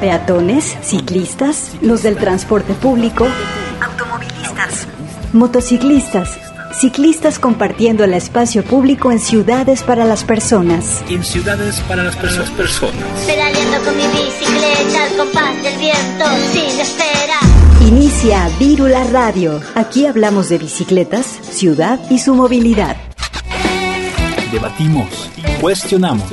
peatones, ciclistas, los del transporte público, automovilistas, motociclistas, ciclistas compartiendo el espacio público en ciudades para las personas. En ciudades para las personas. Pedaleando con mi bicicleta al compás del viento sin espera. Inicia Vírula Radio. Aquí hablamos de bicicletas, ciudad y su movilidad. Debatimos, cuestionamos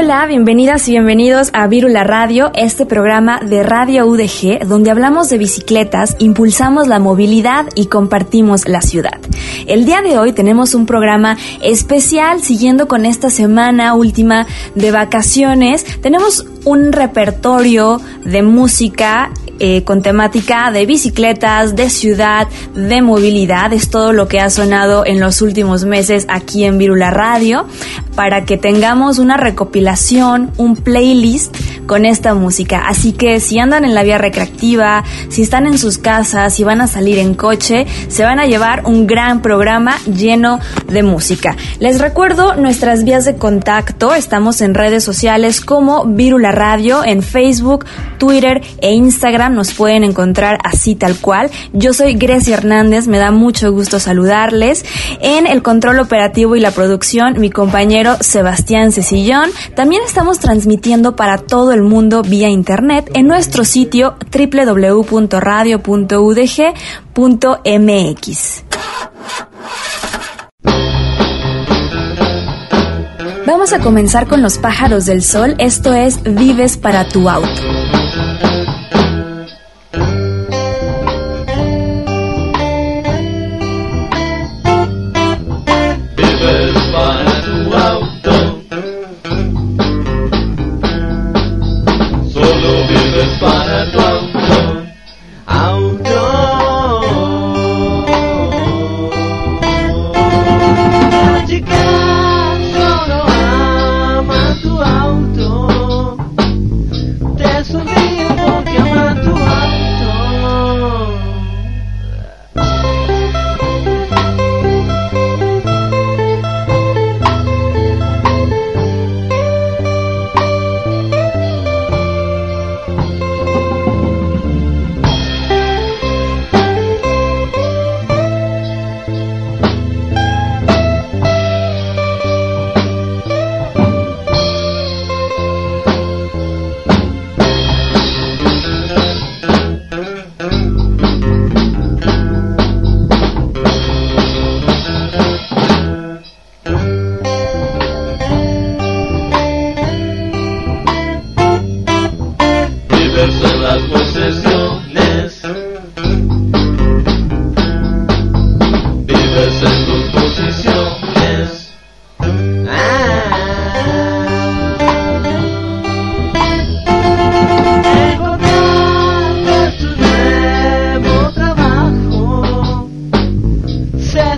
Hola, bienvenidas y bienvenidos a Virula Radio, este programa de Radio UDG, donde hablamos de bicicletas, impulsamos la movilidad y compartimos la ciudad. El día de hoy tenemos un programa especial siguiendo con esta semana última de vacaciones. Tenemos un repertorio de música eh, con temática de bicicletas, de ciudad, de movilidad. Es todo lo que ha sonado en los últimos meses aquí en Virula Radio para que tengamos una recopilación, un playlist con esta música. Así que si andan en la vía recreativa, si están en sus casas, si van a salir en coche, se van a llevar un gran programa lleno de música. Les recuerdo nuestras vías de contacto. Estamos en redes sociales como Virula Radio, en Facebook, Twitter e Instagram. Nos pueden encontrar así tal cual. Yo soy Grecia Hernández, me da mucho gusto saludarles. En el control operativo y la producción, mi compañero Sebastián Cecillón. También estamos transmitiendo para todo el mundo vía internet en nuestro sitio www.radio.udg.mx. Vamos a comenzar con los pájaros del sol, esto es Vives para tu auto.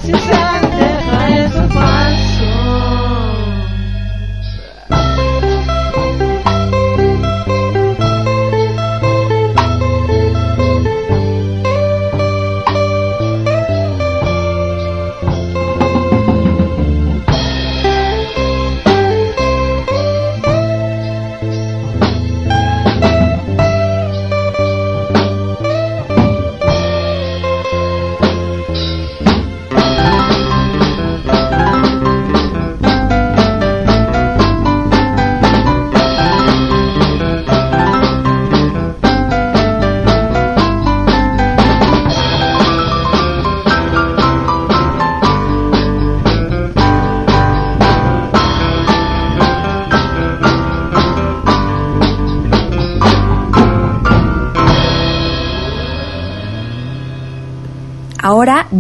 Ahora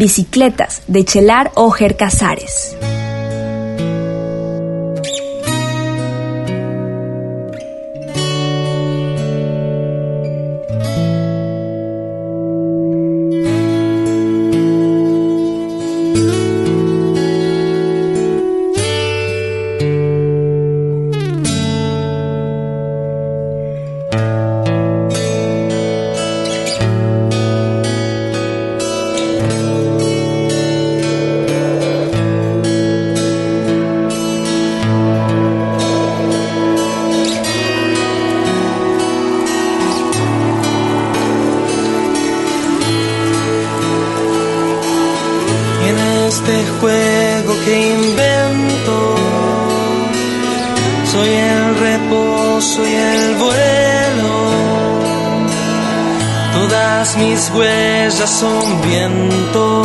Bicicletas de Chelar Ojer Casares. Soy el reposo y el vuelo. Todas mis huellas son viento.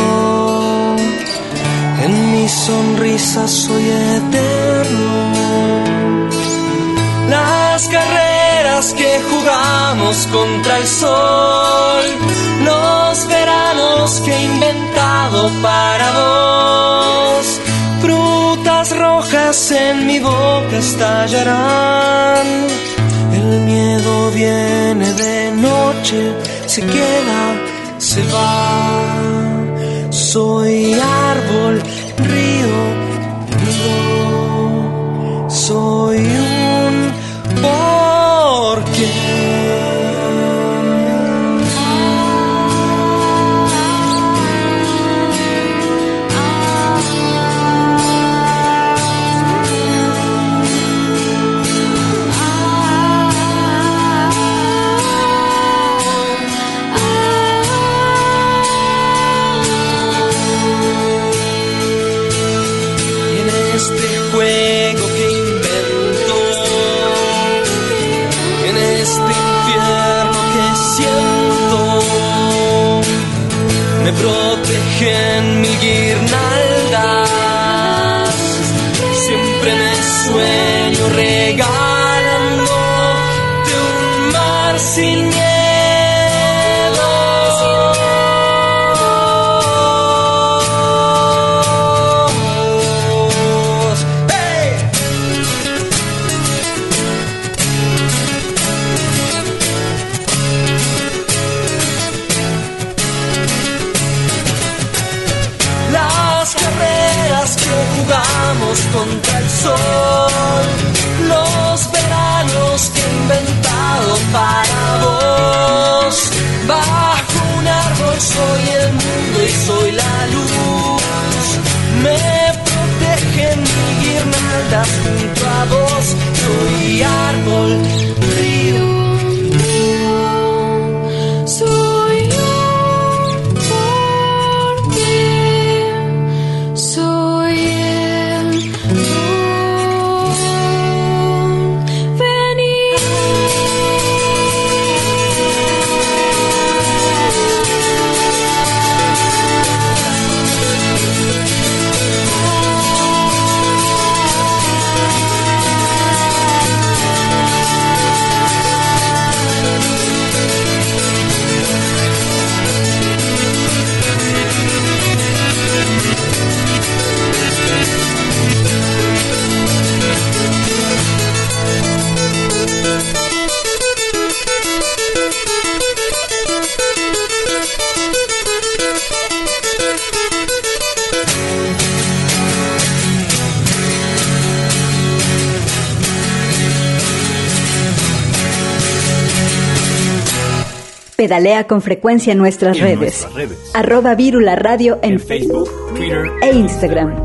En mi sonrisa soy eterno. Las carreras que jugamos contra el sol. Los veranos que he inventado para vos rojas en mi boca estallarán. El miedo viene de noche, se queda, se va. Soy árbol, Pedalea con frecuencia en nuestras, redes. Arroba Virula Radio en, Facebook, Twitter e Instagram.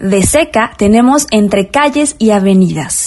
De seca tenemos entre calles y avenidas.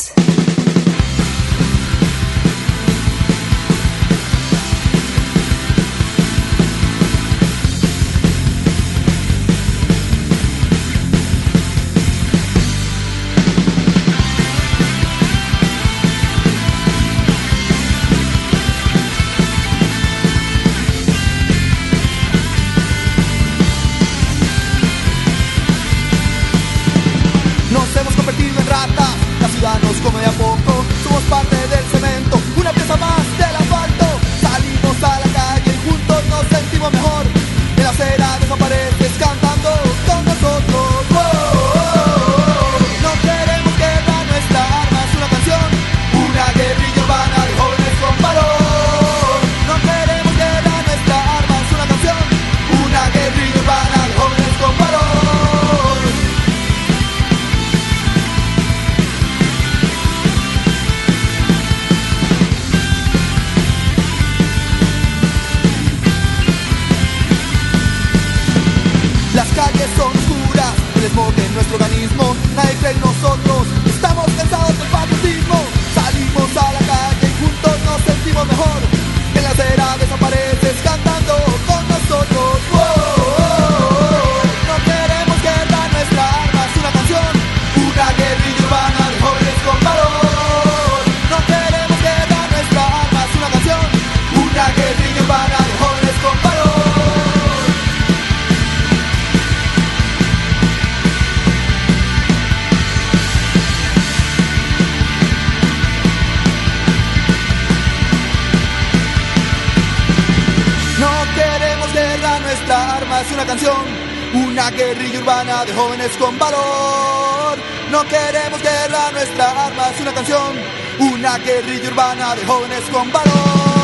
Una guerrilla urbana de jóvenes con valor. No queremos guerra, nuestra arma es una canción, una guerrilla urbana de jóvenes con valor.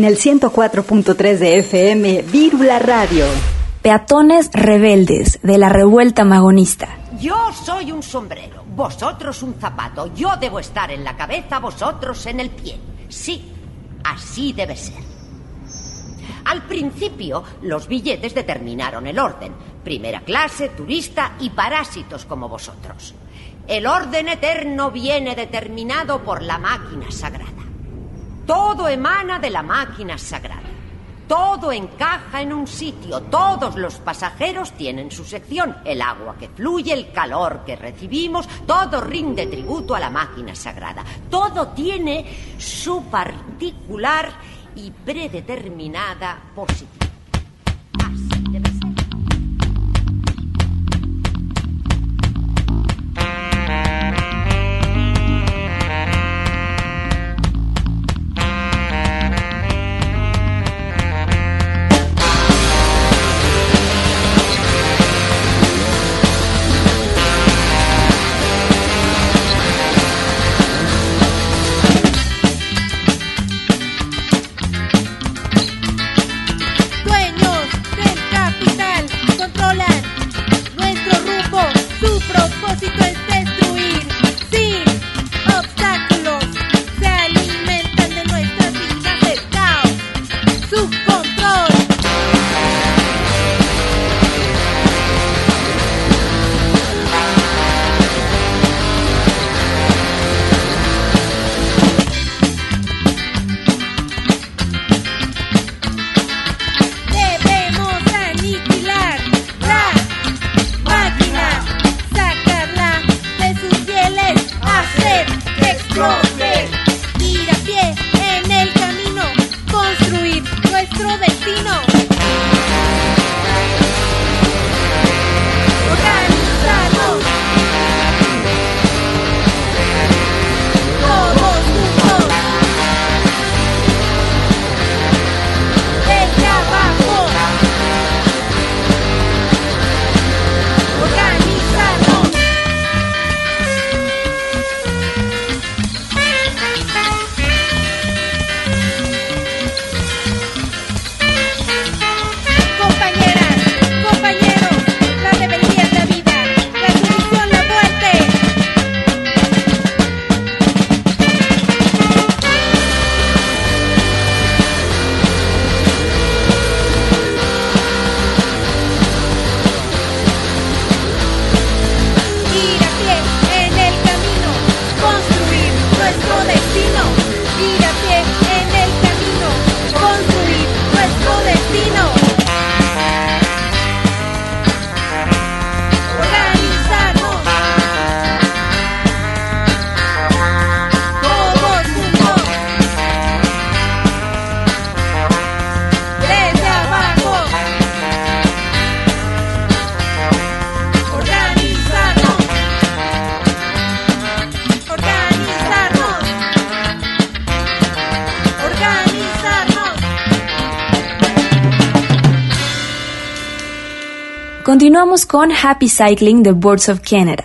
En el 104.3 de FM, Vírula Radio. Peatones rebeldes de la revuelta magonista. Yo soy un sombrero, vosotros un zapato. Yo debo estar en la cabeza, vosotros en el pie. Sí, así debe ser. Al principio, los billetes determinaron el orden. Primera clase, turista y parásitos como vosotros. El orden eterno viene determinado por la máquina sagrada. Todo emana de la máquina sagrada. Todo encaja en un sitio. Todos los pasajeros tienen su sección. El agua que fluye, el calor que recibimos, todo rinde tributo a la máquina sagrada. Todo tiene su particular y predeterminada posición. Así Continuamos con Happy Cycling de Boards of Canada.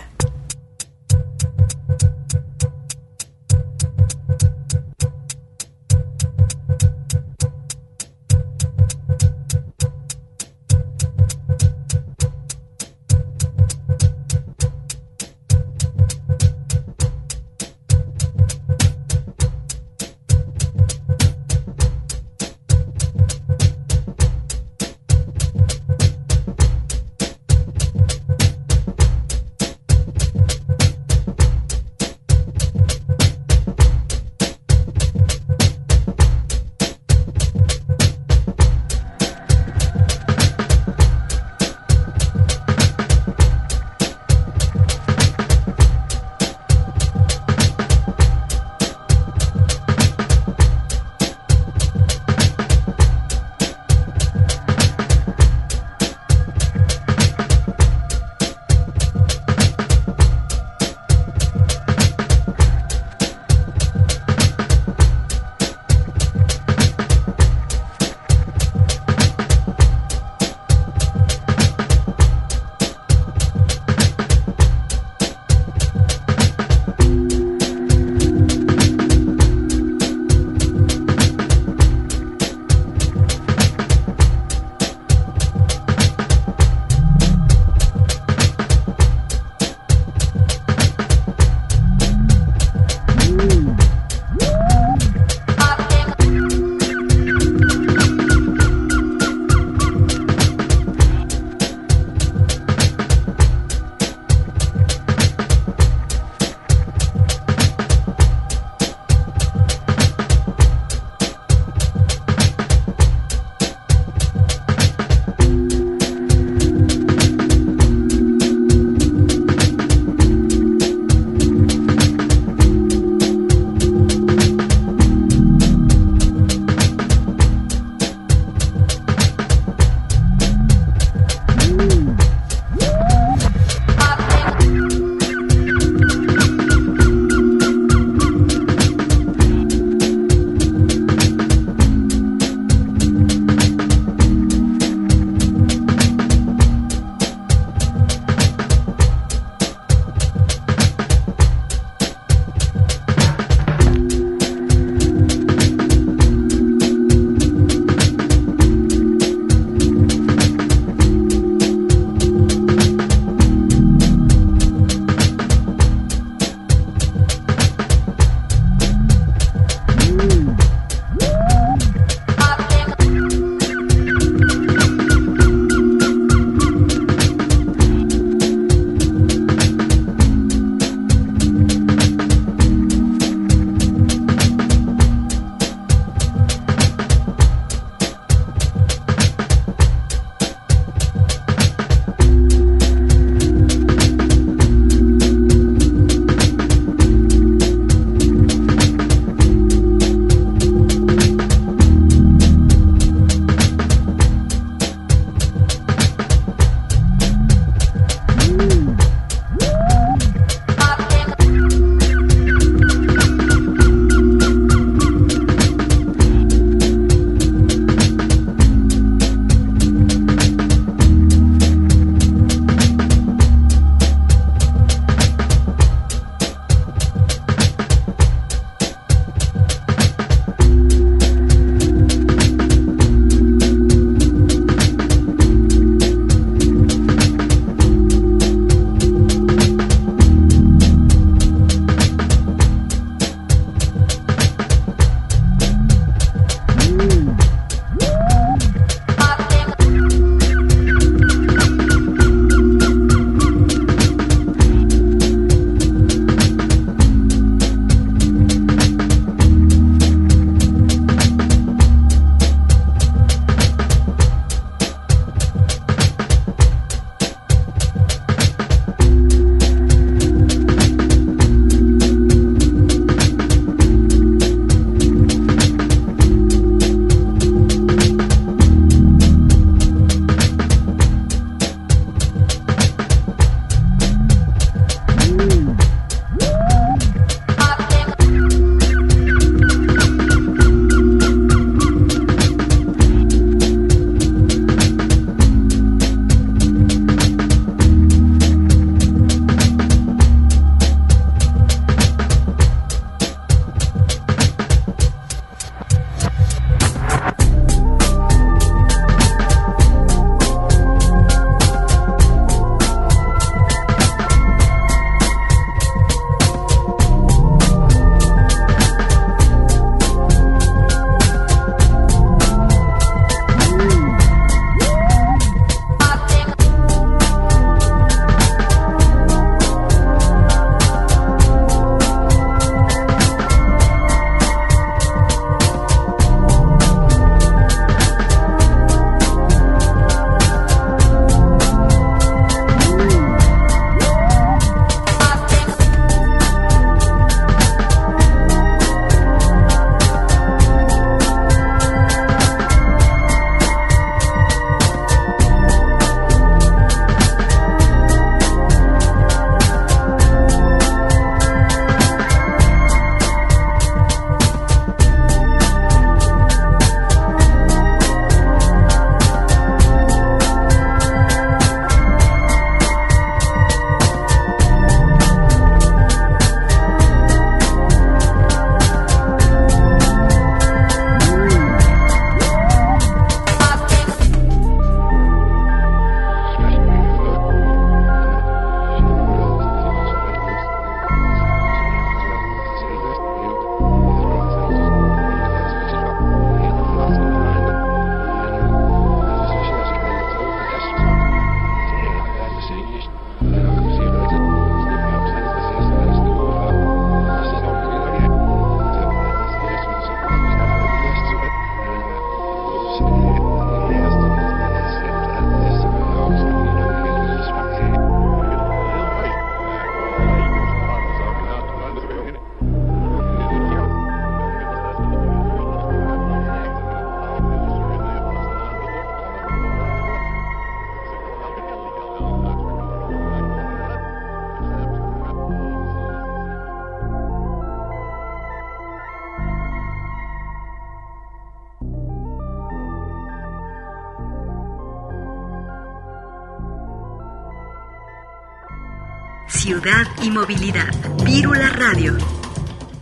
Y movilidad. Vírula Radio.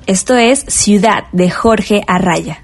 Esto es Ciudad de Jorge Arraya.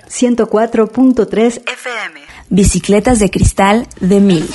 Frecuencia. 104.3 FM. Bicicletas de cristal de mil.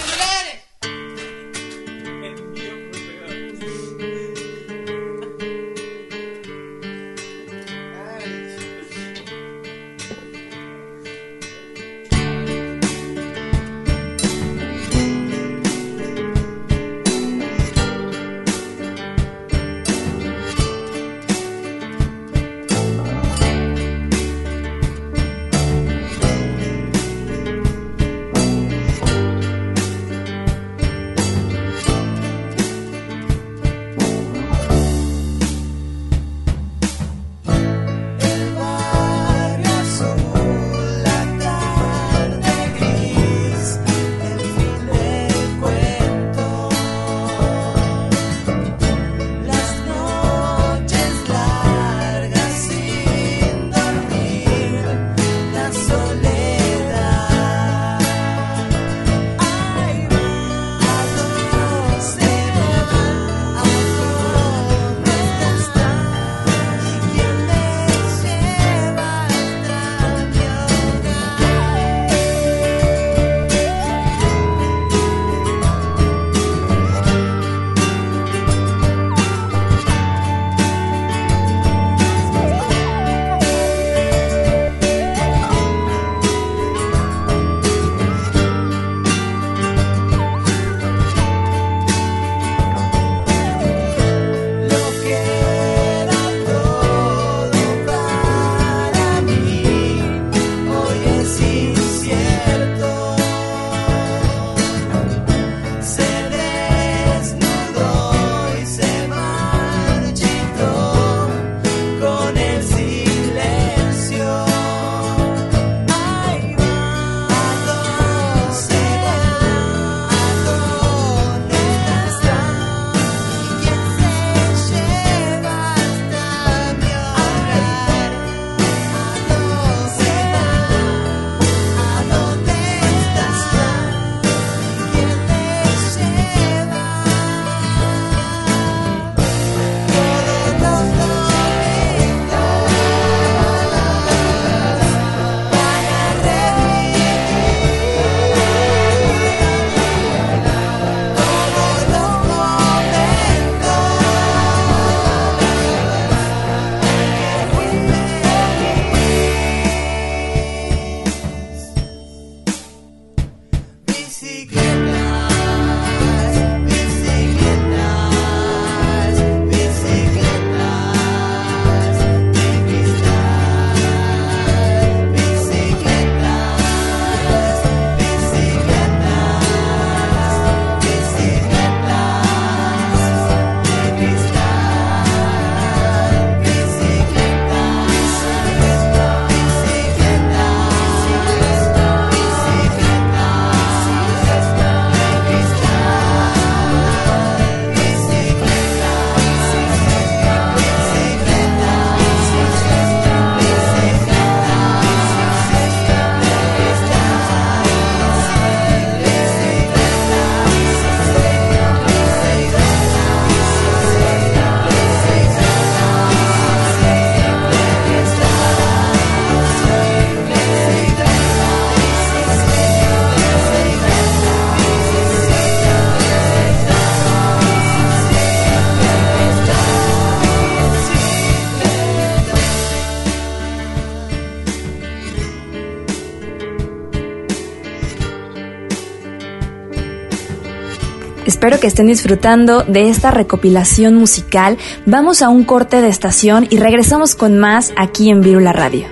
Espero que estén disfrutando de esta recopilación musical. Vamos a un corte de estación y regresamos con más aquí en Virula Radio.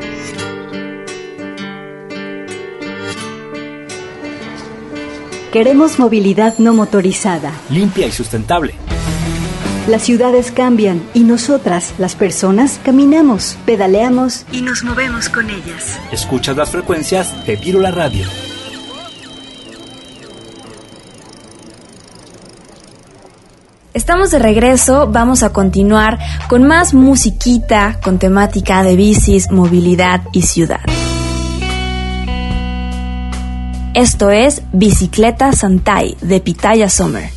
Queremos movilidad no motorizada. Limpia y sustentable. Las ciudades cambian y nosotras, las personas, caminamos, pedaleamos y nos movemos con ellas. Escuchas las frecuencias de Virula Radio. Estamos de regreso, vamos a continuar con más musiquita con temática de bicis, movilidad y ciudad. Esto es Bicicleta Santai de Pitaya Summer.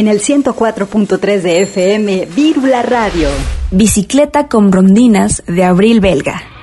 En el 104.3 de FM, Vírula Radio. Bicicleta con rondinas de Abril Belga.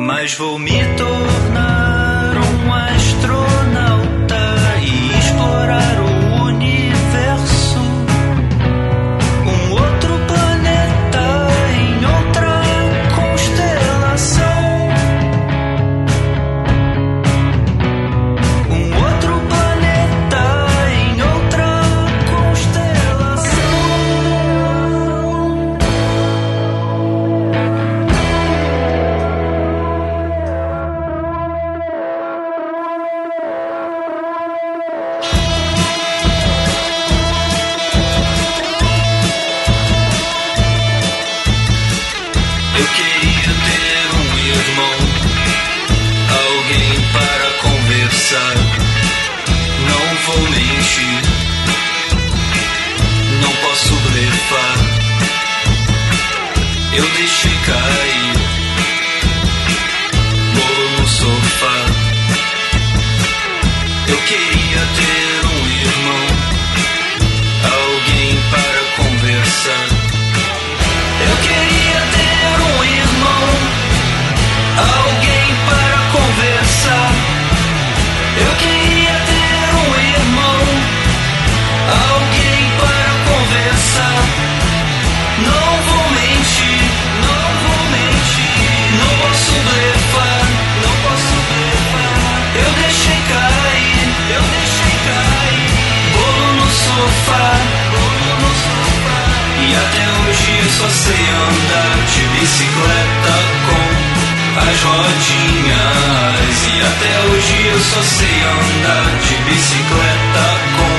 Mas vou me tornar um astronauta hoje eu só sei andar de bicicleta com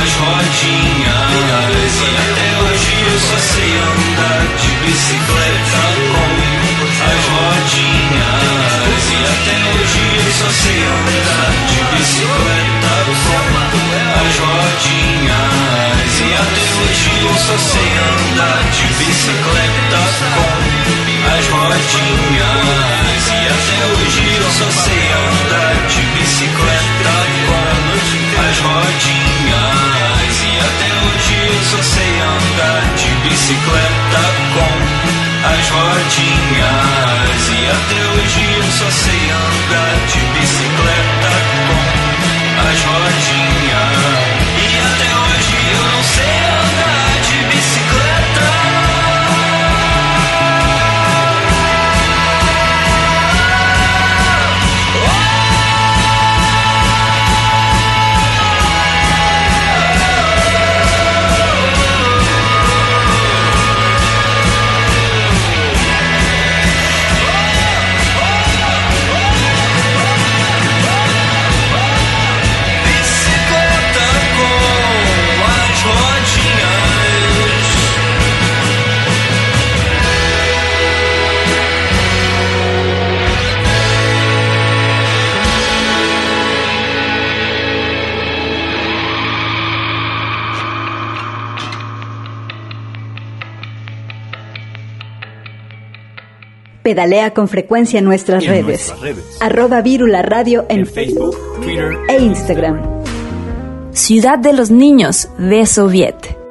as rodinhas. E até hoje eu só sei andar de bicicleta com as rodinhas. E até hoje eu só sei andar de bicicleta com as rodinhas. E até hoje eu só sei andar de bicicleta com as rodinhas. E até hoje eu só sei andar de bicicleta com as rodinhas. E até hoje eu só sei andar de bicicleta com as rodinhas. E até hoje eu só sei Pedalea con frecuencia en nuestras En redes. nuestras redes. Arroba Vírula Radio en, En Facebook, Twitter e Instagram. Ciudad de los Niños de Soviet.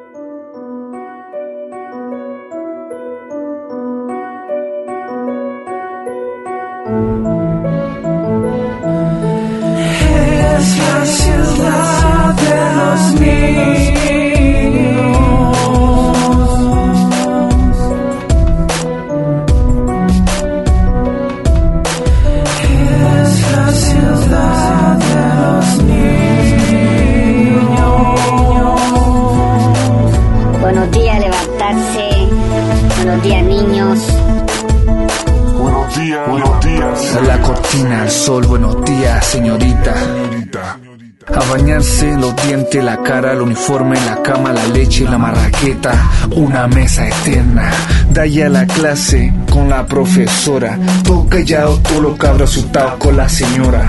Una mesa eterna. De ahí a la clase con la profesora, todo callado, todo lo cabro asustado con la señora.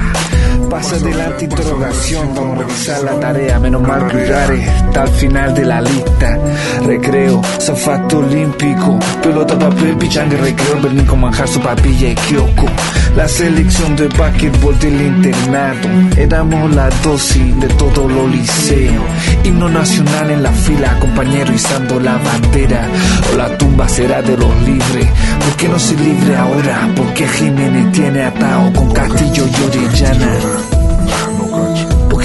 Pasa adelante interrogación, vamos a revisar la tarea, menos mal vulgares, está al final de la lista. Recreo, zafato olímpico, pelota, papel, pichanga, recreo, bernico, manjar, su papilla y kiosco. La selección de básquetbol del internado, éramos la dosis de todo lo liceo. Himno nacional en la fila, compañero izando la bandera. O la tumba será de los libres. ¿Por qué no se libre ahora? Porque Jiménez tiene atado con Castillo y Orellana.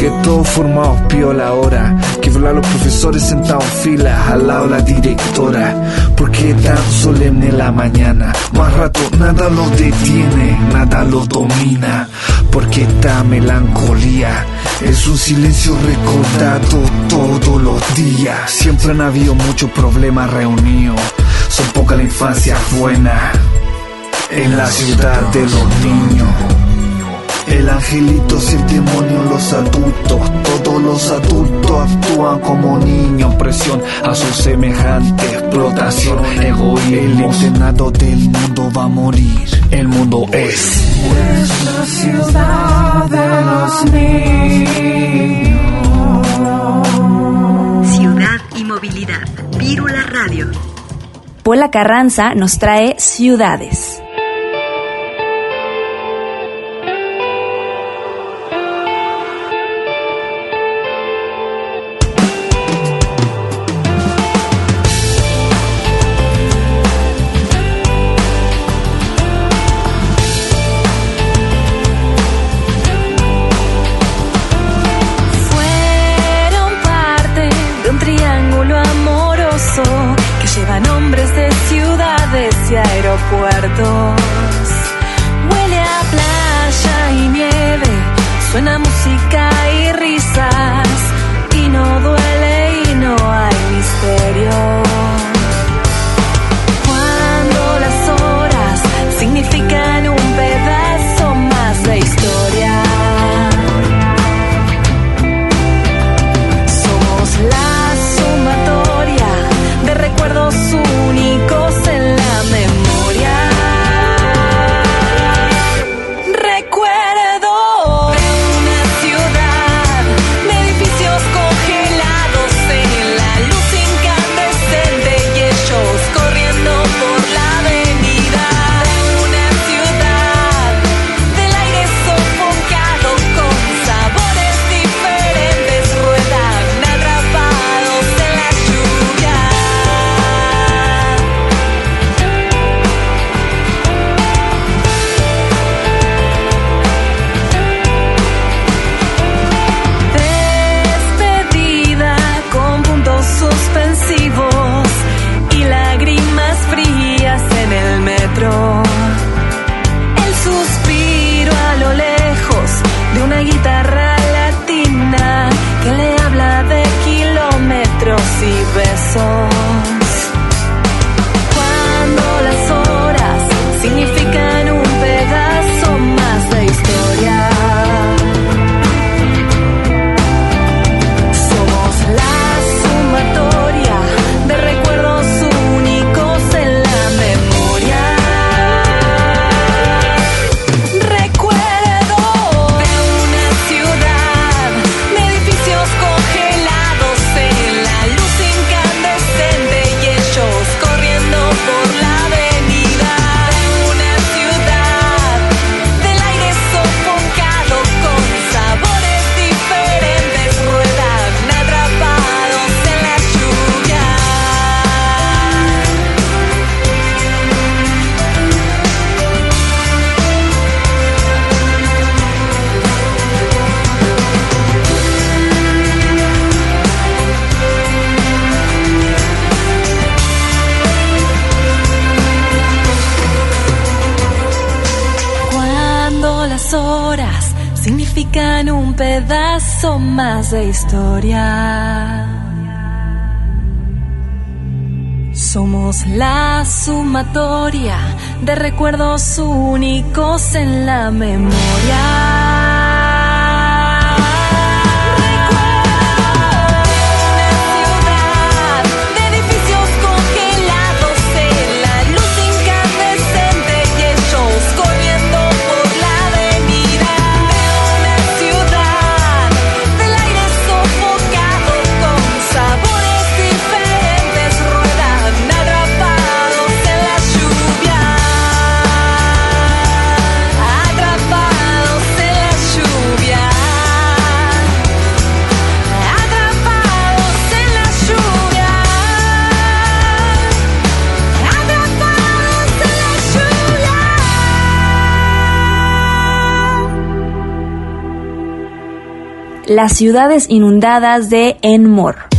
Porque todos formados piola ahora. Que volar los profesores sentados en fila Al lado la directora. Porque tan solemne la mañana. Más rato nada lo detiene Nada lo domina. Porque esta melancolía. Es un silencio recordado todos los días. Siempre han habido muchos problemas reunidos. Son poca la infancia buena En la ciudad de los niños el angelito es el demonio, los adultos, todos los adultos actúan como niños, presión a sus semejantes, explotación, egoísmo. El internado del mundo va a morir, el mundo es. Es la ciudad de los niños. Ciudad y movilidad. Vírula Radio. Pola Carranza nos trae ciudades. Un pedazo más de historia. Somos la sumatoria de recuerdos únicos en la memoria. Las ciudades inundadas de Enmore.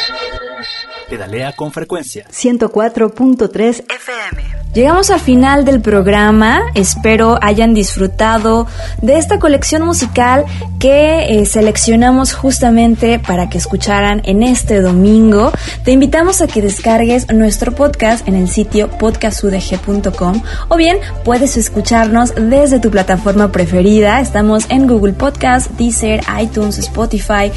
Thank you. Sea con frecuencia. 104.3 FM. Llegamos al final del programa, espero hayan disfrutado de esta colección musical que eh, seleccionamos justamente para que escucharan en este domingo. Te invitamos a que descargues nuestro podcast en el sitio podcastudg.com o bien puedes escucharnos desde tu plataforma preferida. Estamos en Google Podcast, Deezer, iTunes, Spotify,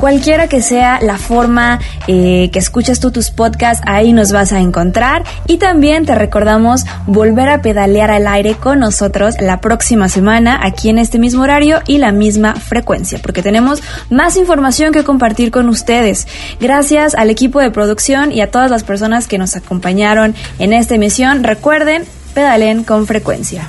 cualquiera que sea la forma eh, que escuchas tú tus podcasts, ahí nos vas a encontrar y también te recordamos volver a pedalear al aire con nosotros la próxima semana aquí en este mismo horario y la misma frecuencia, porque tenemos más información que compartir con ustedes. Gracias al equipo de producción y a todas las personas que nos acompañaron en esta emisión. Recuerden, pedalen con frecuencia.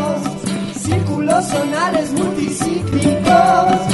sonales multicíclicos.